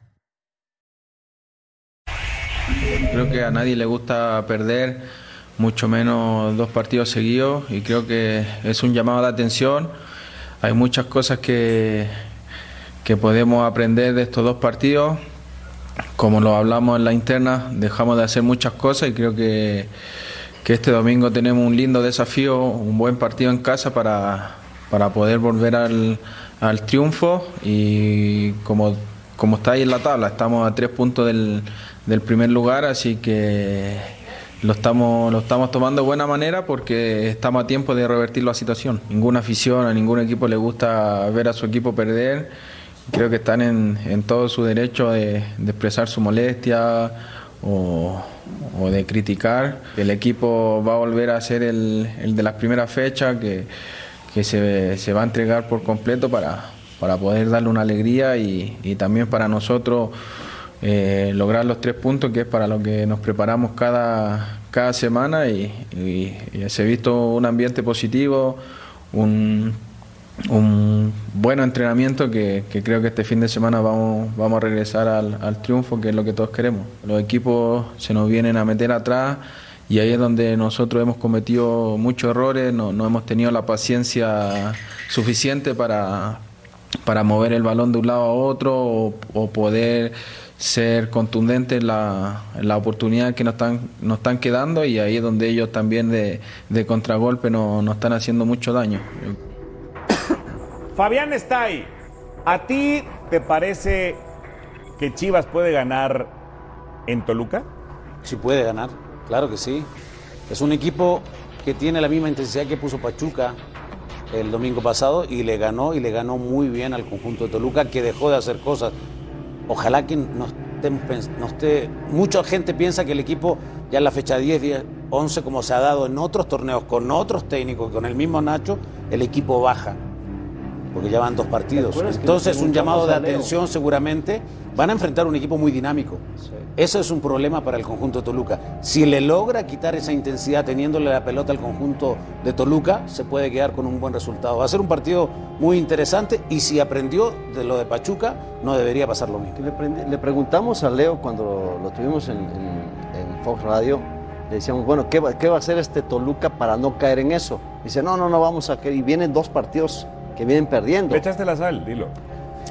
Creo que a nadie le gusta perder, mucho menos dos partidos seguidos, y creo que es un llamado de atención. Hay muchas cosas que, que podemos aprender de estos dos partidos. Como lo hablamos en la interna, dejamos de hacer muchas cosas y creo que, que este domingo tenemos un lindo desafío, un buen partido en casa para, para poder volver al, al triunfo y como, como está ahí en la tabla, estamos a tres puntos del, del primer lugar, así que lo estamos, lo estamos tomando de buena manera porque estamos a tiempo de revertir la situación. Ninguna afición, a ningún equipo le gusta ver a su equipo perder. Creo que están en, en todo su derecho de, de expresar su molestia o, o de criticar. El equipo va a volver a ser el, el de las primeras fechas, que, que se, se va a entregar por completo para, para poder darle una alegría y, y también para nosotros eh, lograr los tres puntos, que es para lo que nos preparamos cada, cada semana y, se ha visto un ambiente positivo, un, un buen entrenamiento que, que creo que este fin de semana vamos, vamos a regresar al, triunfo, que es lo que todos queremos. Los equipos se nos vienen a meter atrás y ahí es donde nosotros hemos cometido muchos errores, no, no hemos tenido la paciencia suficiente para, para mover el balón de un lado a otro o poder ser contundentes en la, en la oportunidad que nos están, nos están quedando y ahí es donde ellos también de, de contragolpe no- nos están haciendo mucho daño. Fabián está ahí. ¿A ti te parece que Chivas puede ganar en Toluca? Sí puede ganar, claro que sí. Es un equipo que tiene la misma intensidad que puso Pachuca el domingo pasado y le ganó y le ganó muy bien al conjunto de Toluca que dejó de hacer cosas. Ojalá que no estemos no esté mucha gente piensa que el equipo ya en la fecha 10, 10, 11 como se ha dado en otros torneos con otros técnicos, con el mismo Nacho, el equipo baja. Porque ya van dos partidos. Entonces, un llamado de atención seguramente. Van a enfrentar un equipo muy dinámico. Eso es un problema para el conjunto de Toluca. Si le logra quitar esa intensidad teniéndole la pelota al conjunto de Toluca, se puede quedar con un buen resultado. Va a ser un partido muy interesante y si aprendió de lo de Pachuca, no debería pasar lo mismo. Le, preguntamos a Leo cuando lo tuvimos en, en- en Fox Radio Le decíamos, bueno, ¿qué va, qué va a hacer este Toluca para no caer en eso? Dice, no, no, no vamos a caer. Y vienen dos partidos que vienen perdiendo. Le echaste la sal, dilo.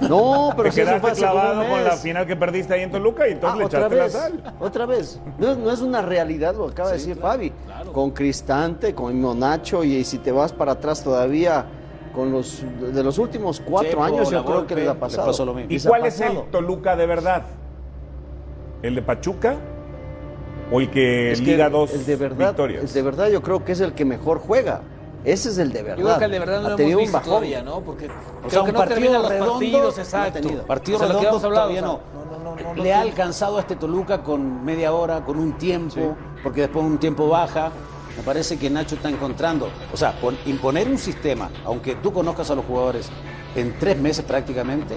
No, pero Te si quedaste clavado con la final que perdiste ahí en Toluca y entonces Ah, le otra echaste vez, la sal. otra vez. No, no es una realidad lo que acaba de decir Fabi. Con Cristante, con Monacho y, si te vas para atrás todavía con los de los últimos cuatro Chepo, años yo creo que les ha le pasado. pasó lo mismo. ¿Y cuál es el. Toluca de verdad? ¿El de Pachuca o el que Es que liga dos el de verdad, victorias? el de verdad yo creo que es el que mejor juega. Ese es el de verdad. Yo creo que el de verdad no Ha lo hemos un bajón. todavía, ¿no? Porque O creo sea, que un no partido terminan los redondo partidos, exacto. tenido. Partido O sea, lo que redondo hemos hablado, todavía no. Le ha alcanzado a este Toluca con media hora, con un tiempo, porque después un tiempo baja. Me parece que Nacho está encontrando, o sea, pon- imponer un sistema, aunque tú conozcas a los jugadores en tres meses prácticamente,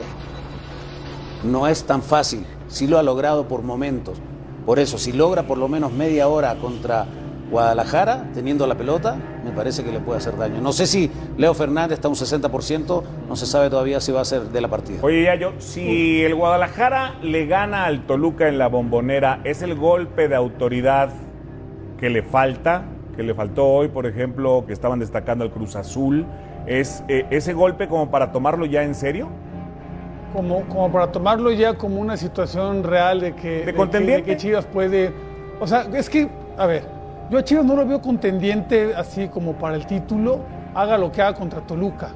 no es tan fácil. Sí lo ha logrado por momentos. Por eso, si logra por lo menos media hora contra Guadalajara, teniendo la pelota, me parece que le puede hacer daño. No sé si Leo Fernández está a un 60%, no se sabe todavía si va a ser de la partida. Oye, ya yo, si el Guadalajara le gana al Toluca en la bombonera, ¿es el golpe de autoridad que le falta? Que le faltó hoy, por ejemplo, que estaban destacando al Cruz Azul. ¿Es eh, ese golpe como para tomarlo ya en serio? como, como para tomarlo ya como una situación real de que, que- contendiente? de que Chivas puede. O sea, es que, a ver, yo a Chivas no lo veo contendiente así como para el título, haga lo que haga contra Toluca.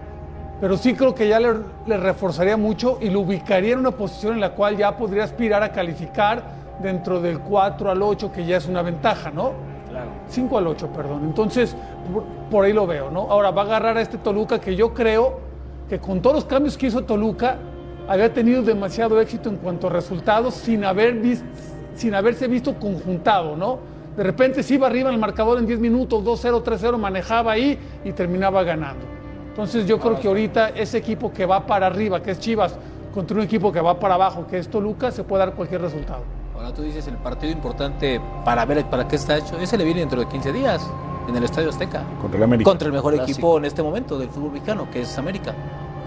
Pero sí creo que ya le, le reforzaría mucho y lo ubicaría en una posición en la cual ya podría aspirar a calificar dentro del 4 al 8, que ya es una ventaja, ¿no? Claro. 5 al 8, perdón. Entonces, por, por ahí lo veo, ¿no? Ahora va a agarrar a este Toluca que yo creo que con todos los cambios que hizo Toluca, había tenido demasiado éxito en cuanto a resultados sin, haber sin haberse visto conjuntado, ¿no? De repente se iba arriba en el marcador en 10 minutos, 2-0, 3-0, manejaba ahí y terminaba ganando. Entonces yo creo que ahorita ese equipo que va para arriba, que es Chivas, contra un equipo que va para abajo, que es Toluca, se puede dar cualquier resultado. Ahora tú dices el partido importante para ver para qué está hecho. Ese le viene dentro de 15 días en el Estadio Azteca. Contra el América. Contra el mejor Clásico. equipo en este momento del fútbol mexicano, que es América.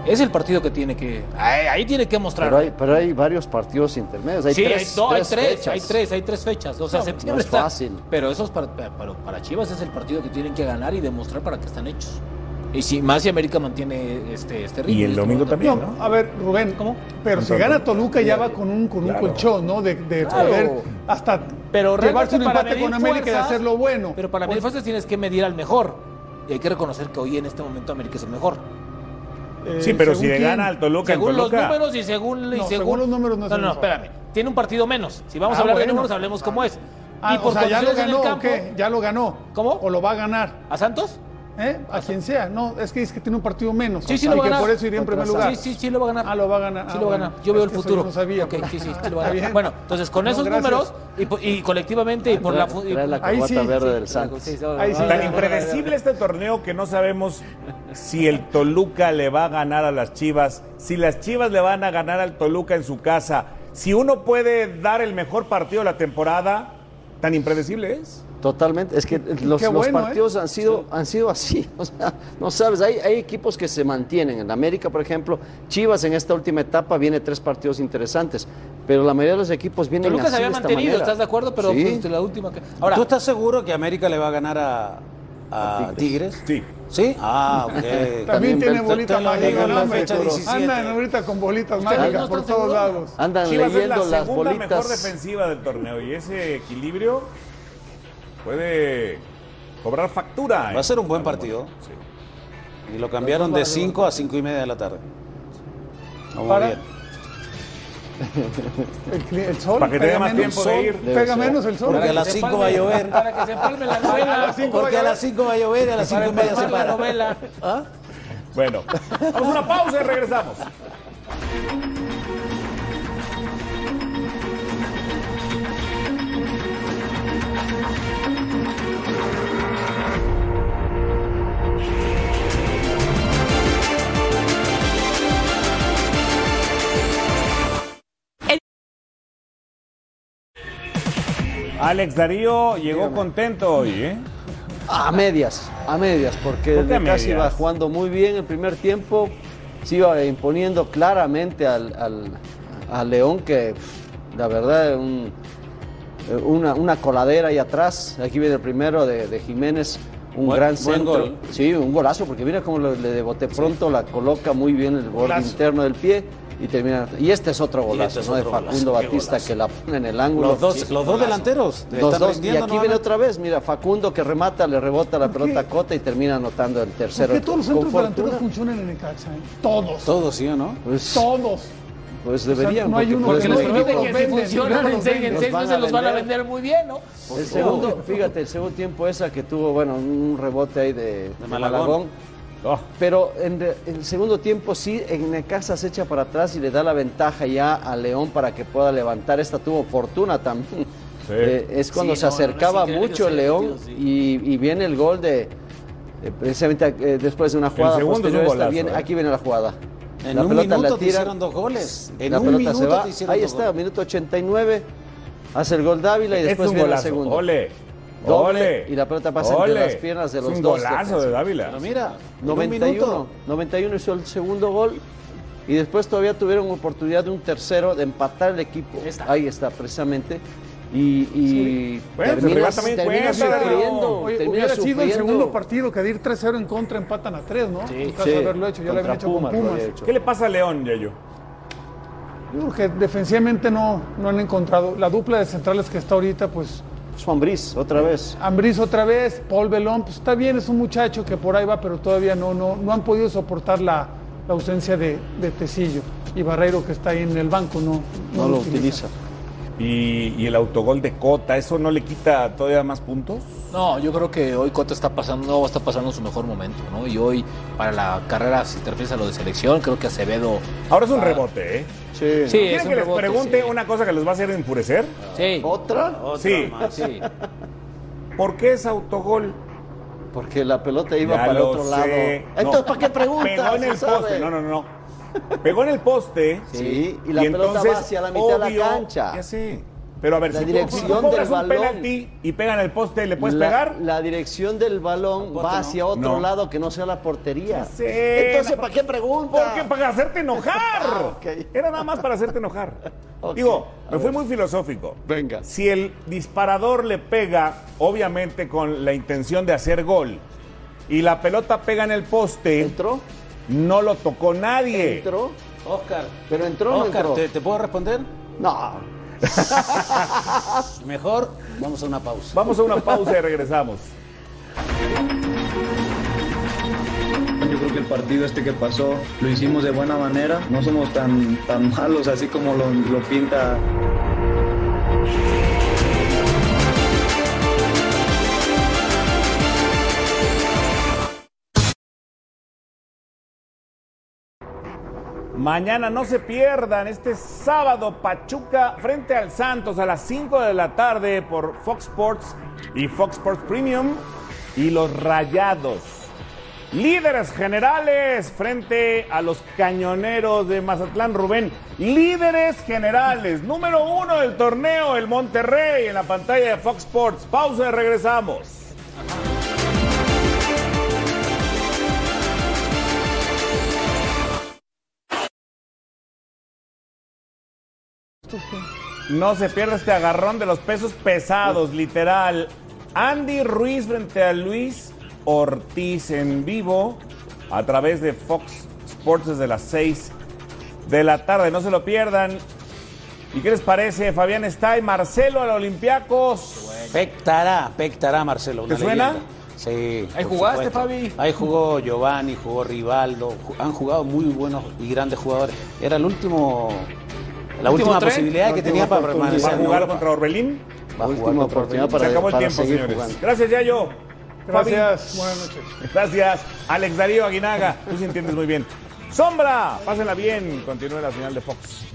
Es el partido que tiene que. Ahí, ahí tiene que mostrar. Pero hay, pero hay varios partidos intermedios. Hay sí, tres, hay, no, hay tres tres, fechas. hay tres, hay tres fechas. O sea, No, septiembre no es está. fácil. Pero esos para, para, para Chivas es el partido que tienen que ganar y demostrar para qué están hechos. Y si más si América mantiene este, este ritmo. Y el domingo también, No, a ver, Rubén, ¿Cómo? Pero si gana Toluca ya va con un, con un Claro. colchón, ¿no? De, de Claro. poder hasta Pero llevarse un empate con América y hacerlo bueno. Pero para medir fuerzas tienes que medir al mejor. Y hay que reconocer que hoy en este momento América es el mejor. Eh, Sí, pero si según le gana al Toluca Según los números y según, y según... según los números no es no, no, espérame. Tiene un partido menos. Si vamos Ah, a hablar de números, hablemos cómo es. Ah, y por o sea, ya lo condiciones en el ganó, ¿o campo- qué? Ya lo ganó. ¿Cómo? O lo va a ganar. ¿A Santos? ¿Eh? A quien sea. No, es que es que tiene un partido menos. Sí, sí y lo va a que ganar. por eso iría en primer lugar. Sí, sí, sí lo va a ganar. Ah, lo va a ganar. Sí Ah, lo va a ganar. Yo veo el futuro. no sabía. Ok, pues. sí, sí, sí lo va a (laughs) ganar. Bueno, entonces con No, esos gracias. números y, colectivamente y por la... y- la Ahí sí, verde sí. del Santos. Sí, sí, Ahí sí. va- Tan impredecible este torneo que no sabemos si el Toluca le va a ganar a las Chivas, si las Chivas le van a ganar al Toluca en su casa, si uno puede dar el mejor partido de la temporada, tan impredecible es. Totalmente, es que los, ¿eh? partidos han, sido, han sido así, (laughs) o sea, no sabes, hay, hay equipos que se mantienen, en América por ejemplo, Chivas en esta última etapa viene tres partidos interesantes, pero la mayoría de los equipos vienen Toluca así se había de esta mantenido, manera. ¿estás de acuerdo? Pero Sí. pues, la última que... Ahora, ¿Tú estás seguro que América le va a ganar a, a Tigres? Sí. ¿Sí? Ah, (laughs) ok. También, También tiene ven- bolita te lo digo mágica, en ¿no, la hombre? fecha 17. Andan ahorita con bolitas ¿Ustedes mágicas no por todos lados. Andan Chivas es la leyendo las segunda mejor bolitas. defensiva del torneo y ese equilibrio puede cobrar factura. Va a ser un buen partido. Y lo cambiaron de 5 a 5 y media de la tarde. Vamos Para- bien. (laughs) El, el sol. Para que pega tenga más menos. tiempo de ir. Pega menos el sol. Porque a las se 5 palme- va a llover. Para que se palme la (laughs) A novela. las cinco Porque va a las 5 va a llover y a las 5 y media se Para la novela. ¿Ah? Bueno, vamos a una pausa y regresamos. Alex Darío llegó contento hoy, ¿eh? A medias, a medias, porque ¿Por qué a el casi iba jugando muy bien el primer tiempo, se iba imponiendo claramente al, al- a León, que la verdad un- eh, una, una coladera ahí atrás. Aquí viene el primero de, de Jiménez. Un Buen- gran centro. gol. Sí, un golazo, porque mira cómo le bote pronto la coloca muy bien el borde interno del pie y termina. Y este es otro golazo, este es ¿no? De otro golazo, Facundo Batista golazo. que la pone en el ángulo. Los dos- Sí, los dos golazo. delanteros Los dos. Y aquí viene otra vez, mira, Facundo que remata, le rebota la pelota a Cota y termina anotando el ¿Por tercero. qué todos los centros delanteros funcionan en Necaxa? eh? Todos. Todos, ¿sí o no? Pues, Todos. pues O sea, deberían. no hay uno porque que los no equipos- los que si funcionan, venden. enseñen, van se a los van a vender. vender muy bien, ¿no? El segundo, fíjate, el segundo tiempo esa que tuvo, bueno, un rebote ahí de, de Malagón. Oh, Pero en re- el segundo tiempo sí, en Necaxa se echa para atrás y le da la ventaja ya a León para que pueda levantar. Esta tuvo fortuna también. Eh, es cuando Sí, se no, no, no, acercaba increíble mucho León metido, sí. y, y viene el gol de, de precisamente eh, después de una jugada segundo es un posterior. esta golazo, viene- eh. Aquí viene la jugada. En la un pelota minuto la te tira, hicieron dos goles. En la un pelota se va. te hicieron Ahí dos está, goles. minuto 89. Hace el gol Dávila y es después un viene el golazo. segundo. Ole. Doble, Ole. y la pelota pasa Ole. entre las piernas de Es los un dos. golazo de. Dávila. Pero mira, en un 91, minuto. 91 hizo el segundo gol y después todavía tuvieron oportunidad de un tercero de empatar el equipo. Ahí está, precisamente. Y, y Bueno, se termina, regala también termina cuenta, sufriendo. Oye, hubiera sido el segundo partido que de ir 3-0 en contra empatan a 3, ¿no? Sí, en caso sí. de haberlo hecho, ya lo habían hecho con Pumas lo Pumas. hecho. ¿Qué le pasa a León, Yayo? Yo creo que defensivamente no, no han encontrado. La dupla de centrales que está ahorita, pues Juan Briz, otra vez. Ambriz otra vez, Paul Belón, pues está bien, es un muchacho que por ahí va, pero todavía no, no, no han podido soportar la, la ausencia de, de Tecillo. Y Barreiro que está ahí en el banco no, No lo utiliza. Y, y el autogol de Cota, ¿eso no le quita todavía más puntos? No, yo creo que hoy Cota está pasando, está pasando su mejor momento, ¿no? Y hoy, para la carrera, si te refieres a lo de selección, creo que Acevedo. Ahora es un rebote, ¿eh? Sí. Sí, ¿Quieren es un que les pregunte sí. una cosa que les va a hacer enfurecer? Sí. ¿Otra? Sí. más. Sí. ¿Por qué es autogol? Porque la pelota iba Ya para otro sé. lado. No. Entonces, ¿para qué preguntas? Pegó en el Se sabe. poste. No, no, no. Pegó en el poste. Sí, y la pelota va hacia la mitad de la cancha. Ya sé. Pero a ver, La si tú- dirección tú cobras del un balón. penalti y pega en el poste, ¿le puedes la, pegar? La dirección del balón va hacia otro No. lado que no sea la portería. Sé. Entonces, ¿para qué pregunta? Porque para hacerte enojar. (laughs) Ah. Era nada más para hacerte enojar. (laughs) Digo, me fui muy filosófico. Venga. Si el disparador le pega, obviamente con la intención de hacer gol, y la pelota pega en el poste, ¿Entró? No lo tocó nadie. ¿Entró? Oscar, Pero entró o no Oscar, entró. ¿te, te puedo responder? No. (laughs) Mejor vamos a una pausa. Vamos a una pausa y regresamos. Yo creo que el partido este que pasó lo hicimos de buena manera. No somos tan, tan malos así como lo, lo pinta Mañana no se pierdan este sábado Pachuca frente al Santos a las 5 de la tarde por Fox Sports y Fox Sports Premium y los Rayados. Líderes generales frente a los cañoneros de Mazatlán Rubén. Líderes generales. Número uno del torneo, el Monterrey en la pantalla de Fox Sports. Pausa y regresamos. No se pierda este agarrón de los pesos pesados, literal. Andy Ruiz frente a Luis Ortiz en vivo a través de Fox Sports desde las 6 de la tarde. No se lo pierdan. ¿Y qué les parece? Fabián está y Marcelo al Olympiacos. Pectará, pectará Marcelo. ¿Te suena? leyenda. Sí. Ahí jugaste, supuesto. Fabi. Ahí jugó Giovanni, jugó Rivaldo. Han jugado muy buenos y grandes jugadores. Era el último. La última tren. posibilidad que tenía para permanecer. ¿Va a jugar contra Orbelín? Va a jugar Última contra oportunidad Ortiz. para, Se acabó el tiempo, seguir señores. jugando. Gracias, Yayo. Fabi. Gracias, buenas noches. Gracias, Alex Darío Aguinaga. Tú sí entiendes muy bien. Sombra, pásenla bien. Continúe la señal de Fox.